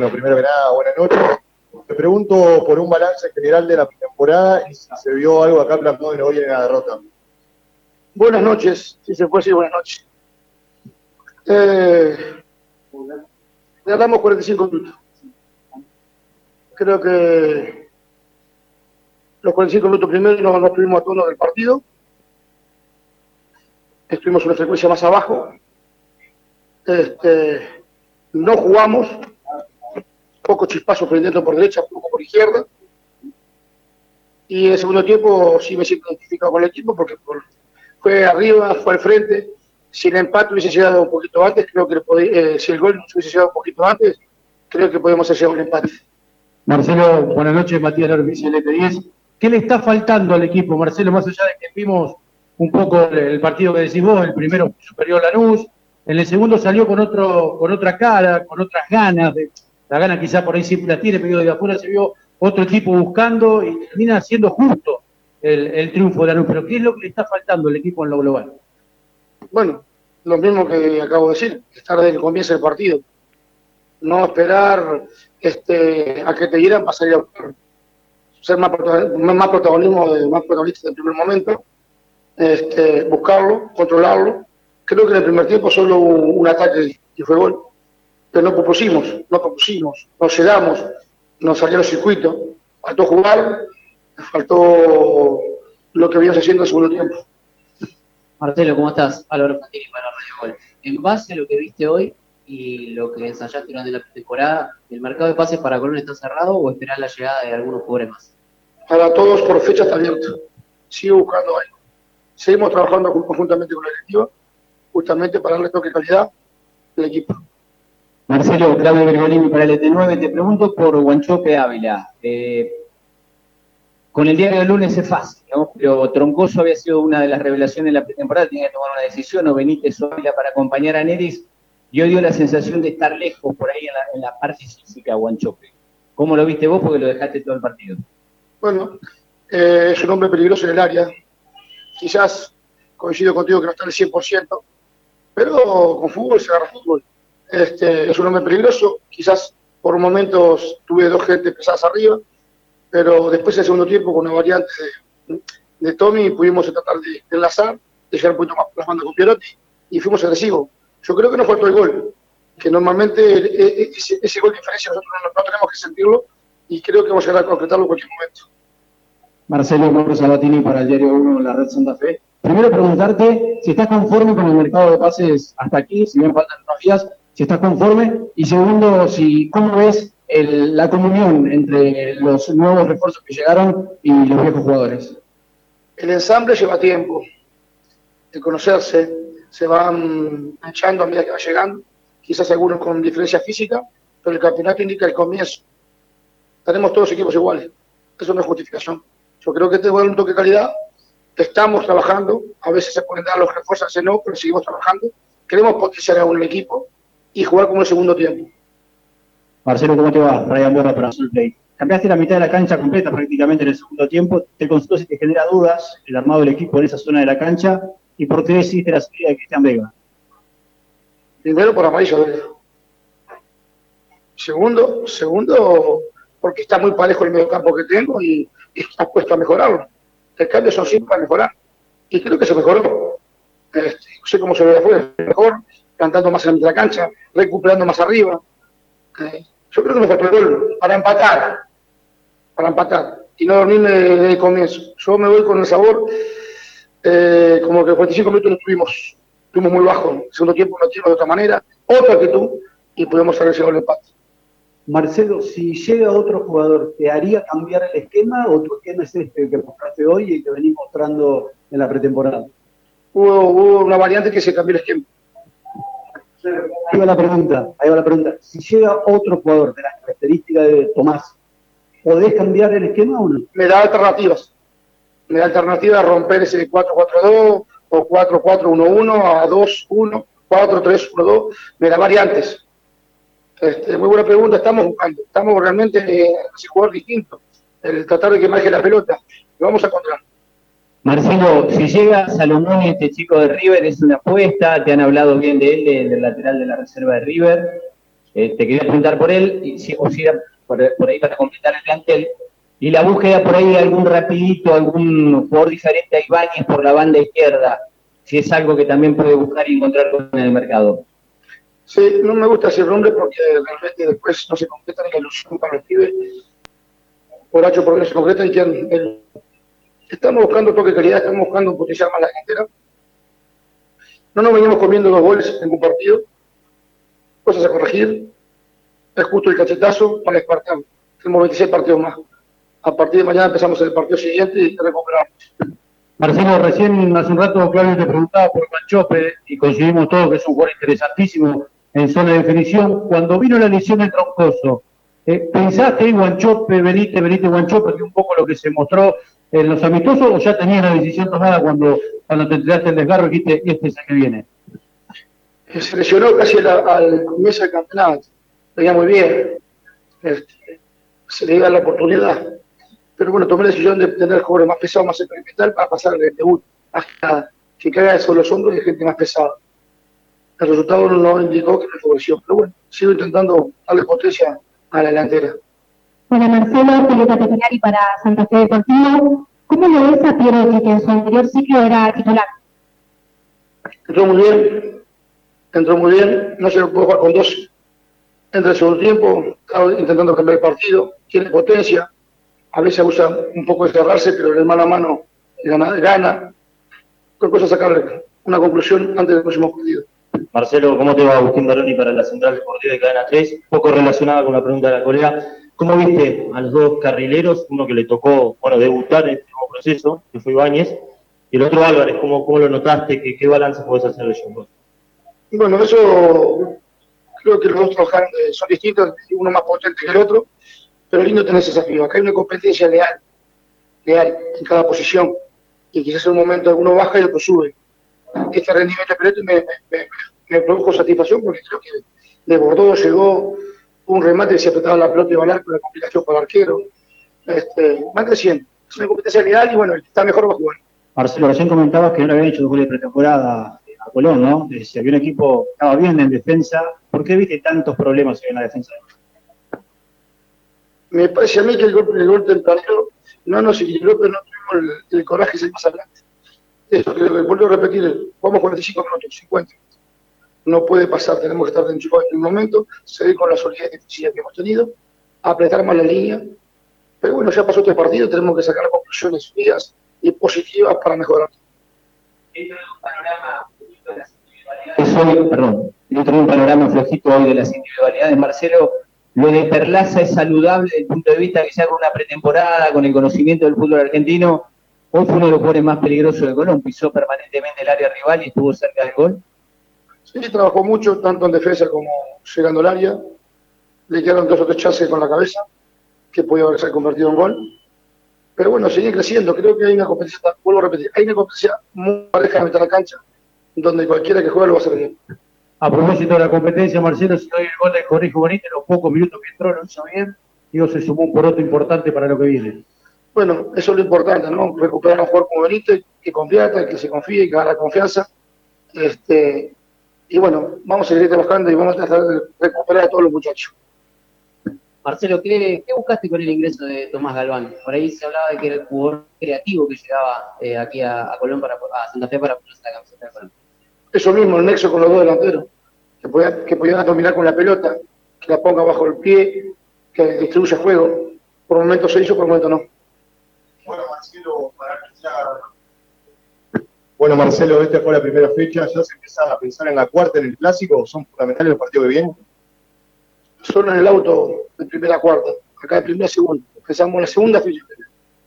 Bueno, primero que nada, buenas noches. Me pregunto por un balance general de la temporada y si se vio algo acá plasmado en hoy en la derrota. Buenas noches, si se puede decir buenas noches. Eh, le damos 45 minutos. Creo que los 45 minutos primero no, no tuvimos a tono del partido. Estuvimos una frecuencia más abajo. Este, no jugamos, poco chispazo prendiendo por derecha, poco por izquierda. Y en el segundo tiempo sí me siento identificado con el equipo porque fue arriba, fue al frente. Si el empate hubiese llegado un poquito antes, creo que eh, si el gol hubiese llegado un poquito antes, creo que podemos hacer un empate. Marcelo, buenas noches, Matías Lorbici, el 10 ¿Qué le está faltando al equipo, Marcelo, más allá de que vimos un poco el partido que decís vos, el primero superior Lanús, en el segundo salió con otro, con otra cara, con otras ganas, de, la gana quizá por ahí siempre la tiene, pero de afuera se vio otro equipo buscando y termina siendo justo el, triunfo de Lanús. Pero ¿qué es lo que le está faltando al equipo en lo global? Bueno, lo mismo que acabo de decir, estar desde que comienza el partido. No esperar este, a que te dieran para salir a buscar. Ser más, más protagonismo, más protagonista en el primer momento, este, buscarlo, controlarlo. Creo que en el primer tiempo solo un ataque y fue gol pero no propusimos, no propusimos, no llegamos, nos salió el circuito, faltó jugar, faltó lo que veníamos haciendo en el segundo tiempo. Marcelo, ¿cómo estás? Álvaro Fantini para Radio Gol. En base a lo que viste hoy y lo que ensayaste durante la temporada, ¿el mercado de pases para Colón está cerrado o esperás la llegada de algunos jugadores más? Para todos por fecha está abierto. Sigo buscando algo. Seguimos trabajando conjuntamente con la directiva, justamente para darle toque de calidad al equipo. Marcelo, Claudio Bergolini para el ET9, te pregunto por Guanchope Ávila. Eh, con el diario del lunes es fácil, pero Troncoso había sido una de las revelaciones de la pretemporada, tenía que tomar una decisión, o Benítez o Ávila para acompañar a Neris, y hoy dio la sensación de estar lejos por ahí en la, parte física Guanchope. ¿Cómo lo viste vos? Porque lo dejaste todo el partido. Bueno, eh, es un hombre peligroso en el área. Quizás coincido contigo que no está al 100%, pero con fútbol se agarra fútbol. Este, es un hombre peligroso, quizás por momentos tuve dos gente pesadas arriba, pero después el segundo tiempo con una variante de, Tommy pudimos tratar de, enlazar, de llegar un poquito más las bandas con Pierotti y fuimos agresivos. Yo creo que nos faltó el gol, que normalmente e, e, ese, gol de diferencia nosotros no, tenemos que sentirlo y creo que vamos a llegar a concretarlo en cualquier momento. Marcelo Mauro Sabatini para el Diario 1, la Red Santa Fe. Primero preguntarte si estás conforme con el mercado de pases hasta aquí, si bien faltan unos días, si estás conforme, y segundo, cómo ves la comunión entre los nuevos refuerzos que llegaron y los viejos jugadores. El ensamble lleva tiempo de conocerse, se van echando a medida que va llegando, quizás algunos con diferencia física, pero el campeonato indica el comienzo. Tenemos todos equipos iguales, eso no es justificación. Yo creo que tengo un toque de calidad, estamos trabajando, a veces se pueden dar los refuerzos, a veces no, pero seguimos trabajando. Queremos potenciar a un equipo, y jugar como el segundo tiempo. Marcelo, ¿cómo te va? Ryan Borra para Play. Cambiaste la mitad de la cancha completa prácticamente en el segundo tiempo. Te consulto si te genera dudas el armado del equipo en esa zona de la cancha y por qué hiciste la salida de Cristian Vega. Primero por amarillo Segundo, segundo, porque está muy parejo el medio campo que tengo y, está puesto a mejorarlo. El cambio son siempre para mejorar. Y creo que se mejoró. Este, no sé cómo se ve afuera, mejor, cantando más en la cancha, recuperando más arriba. Eh, yo creo que me faltó el gol para empatar, para empatar y no dormirme desde el comienzo. Yo me voy con el sabor, eh, como que 45 minutos no estuvimos, estuvimos muy bajos. El segundo tiempo no tuvimos de otra manera, otra que tú, y pudimos llegado el empate. Marcelo, si llega otro jugador, ¿te haría cambiar el esquema o tu esquema es este que mostraste hoy y que venís mostrando en la pretemporada? Hubo, hubo una variante que se cambió el esquema. Ahí va la pregunta, ahí va la pregunta. Si llega otro jugador de las características de Tomás, ¿podés cambiar el esquema o no? Me da alternativas. Me da alternativas a romper ese 4-4-2 o 4-4-1-1 a 2-1, 4-3-1-2. Me da variantes. Este, muy buena pregunta, estamos buscando. Estamos realmente eh, jugador distinto. El tratar de que maneje la pelota. Lo vamos a encontrar. Marcelo, si llega Salomón, este chico de River, es una apuesta, te han hablado bien de él, del lateral de la reserva de River. Eh, te quería preguntar por él, y si, o si era por, ahí para completar el plantel, y la búsqueda por ahí de algún rapidito, algún jugador diferente a Ibáñez por la banda izquierda, si es algo que también puede buscar y encontrar en el mercado. Sí, no me gusta ese nombre porque realmente después no se completa la ilusión para el pibe. Por H por se concreta y estamos buscando toque de calidad, estamos buscando potenciar más la gente. No nos venimos comiendo los goles en un partido, cosas a corregir. Es justo el cachetazo para despertar. Tenemos 26 partidos más. A partir de mañana empezamos el partido siguiente y recuperamos. Marcelo, recién hace un rato Claudio te preguntaba por Manchope y coincidimos todos que es un jugador interesantísimo en zona de definición. Cuando vino la lesión de Troncoso, eh, ¿pensaste en Guanchope, Benítez, Benítez, Guanchope, que un poco lo que se mostró en los amistosos o ya tenías la decisión tomada cuando, cuando te enteraste el desgarro y dijiste, este es el que viene? se lesionó casi al comienzo del campeonato, venía muy bien, se le iba la oportunidad, pero bueno, tomé la decisión de tener jugadores más pesados, más experimental para pasar el debut, más que caiga sobre los hombros de gente más pesada. El resultado no indicó que me favoreció, pero bueno, sigo intentando darle potencia a la delantera. Bueno, Marcelo, pelota y para Santa Fe Deportivo. ¿Cómo lo ves a Piero que en su anterior ciclo era titular? Entró muy bien, entró muy bien, no se lo puede jugar con dos. Entra el segundo tiempo, estaba intentando cambiar el partido, tiene potencia, a veces usa un poco de cerrarse, pero en mano a mano gana. gana. Creo que sacarle una conclusión antes del próximo partido. Marcelo, ¿cómo te va Agustín Baroni para la Central Deportiva de Cadena 3? Poco relacionada con la pregunta de la colega. ¿Cómo viste a los dos carrileros? Uno que le tocó, bueno, debutar en este nuevo proceso, que fue Ibáñez, y el otro Álvarez, ¿cómo, cómo lo notaste? ¿Qué, qué balance puedes hacer de ellos bueno, eso creo que los dos son distintos, uno más potente que el otro, pero lindo tener ese desafío. Acá hay una competencia leal, leal en cada posición, y quizás en un momento uno baja y otro sube. Este rendimiento de me, me, me, produjo satisfacción porque creo que de Bordeaux llegó un remate se apretaba la pelota y balar con la complicación para el arquero. Este, van creciendo. Es una competencia leal y bueno, el que está mejor va a jugar. Marcelo, recién comentabas que no le habían hecho dos goles de pretemporada a Colón, ¿no? Si había un equipo que estaba bien en defensa, ¿por qué viste tantos problemas en la defensa? Me parece a mí que el golpe, el gol tempranero no nos equilibró, pero no tuvimos el, coraje de seguir más adelante. Eso, que vuelvo a repetir, vamos 45 minutos, 50. No puede pasar, tenemos que estar dentro en un momento, seguir con la solidez que hemos tenido, apretar más la línea. Pero bueno, ya pasó este partido, tenemos que sacar conclusiones unidas y positivas para mejorar. Este panorama hoy, perdón, dentro de un panorama flojito hoy de las individualidades, Marcelo, lo de Perlaza es saludable desde el punto de vista que se haga una pretemporada con el conocimiento del fútbol argentino. Hoy fue uno de los jugadores más peligrosos del Colón, pisó permanentemente el área rival y estuvo cerca del gol. Sí, trabajó mucho, tanto en defensa como llegando al área. Le quedaron dos o tres chances con la cabeza, que podía haberse convertido en gol. Pero bueno, sigue creciendo. Creo que hay una competencia, vuelvo a repetir, hay una competencia muy pareja de meter la cancha donde cualquiera que juegue lo va a hacer bien. A propósito de la competencia, Marcelo, si doy el gol de Corrijo Bonito, en los pocos minutos que entró lo hizo bien, digo, se sumó un poroto importante para lo que viene. Bueno, eso es lo importante, ¿no? Recuperar a un jugador como Benito, que convierta, que se confíe, que la confianza. Este, y bueno, vamos a seguir trabajando y vamos a tratar de recuperar a todos los muchachos. Marcelo, ¿qué, buscaste con el ingreso de Tomás Galván? Por ahí se hablaba de que era el jugador creativo que llegaba eh, aquí a, Colón para a Santa Fe para ponerse la camiseta de Colón eso mismo, el nexo con los dos delanteros, que, podían, que dominar con la pelota, que la ponga bajo el pie, que distribuya juego. Por momentos se hizo, por momentos no. Bueno, Marcelo, para bueno, Marcelo, esta fue la primera fecha, ya se empieza a pensar en la cuarta, en el clásico, ¿son fundamentales los partidos que vienen? Son en el auto de primera cuarta, acá de primera segunda, empezamos la segunda fecha.